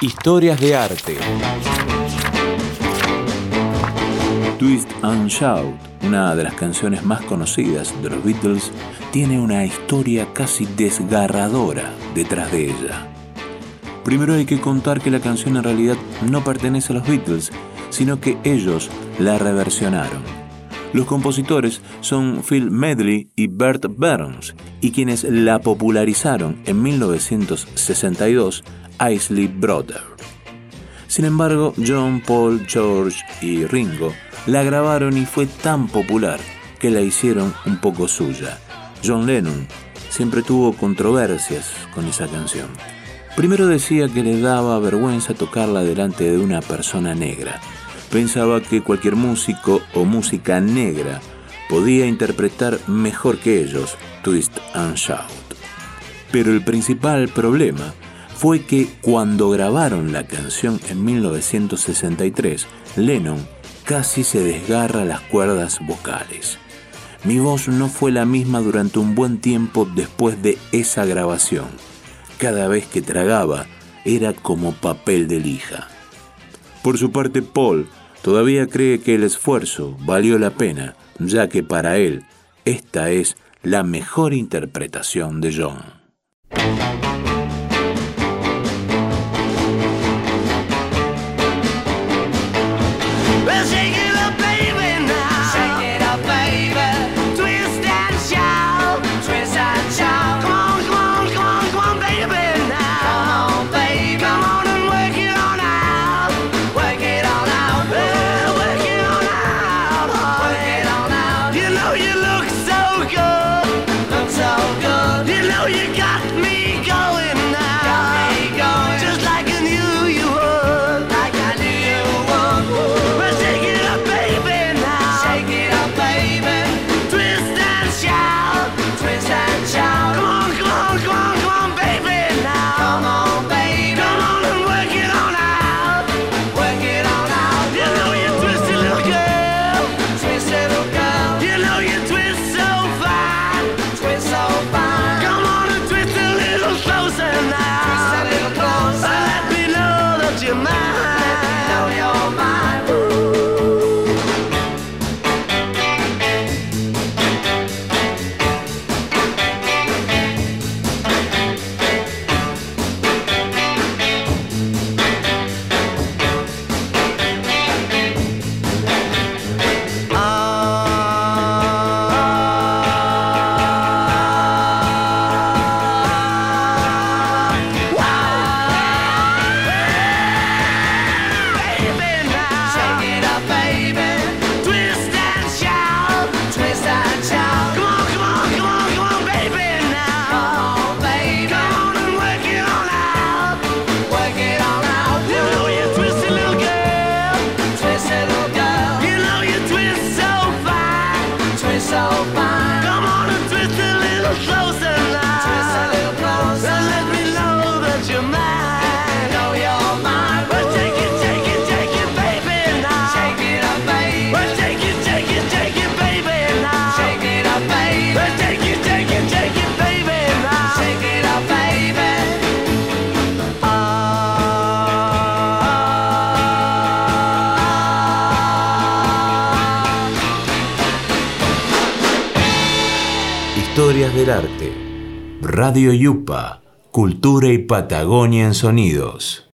Historias de arte. Twist and Shout, una de las canciones más conocidas de los Beatles, tiene una historia casi desgarradora detrás de ella. Primero hay que contar que la canción en realidad no pertenece a los Beatles, sino que ellos la reversionaron. Los compositores son Phil Medley y Bert Burns, y quienes la popularizaron en 1962, Isley Brothers. Sin embargo, John, Paul, George y Ringo la grabaron y fue tan popular que la hicieron un poco suya. John Lennon siempre tuvo controversias con esa canción. Primero decía que le daba vergüenza tocarla delante de una persona negra. Pensaba que cualquier músico o música negra podía interpretar mejor que ellos Twist and Shout. Pero el principal problema fue que cuando grabaron la canción en 1963, Lennon casi se desgarra las cuerdas vocales. Mi voz no fue la misma durante un buen tiempo después de esa grabación. Cada vez que tragaba era como papel de lija. Por su parte, Paul todavía cree que el esfuerzo valió la pena, ya que para él esta es la mejor interpretación de John. so fine. Historias del Arte. Radio Yupa. Cultura y Patagonia en Sonidos.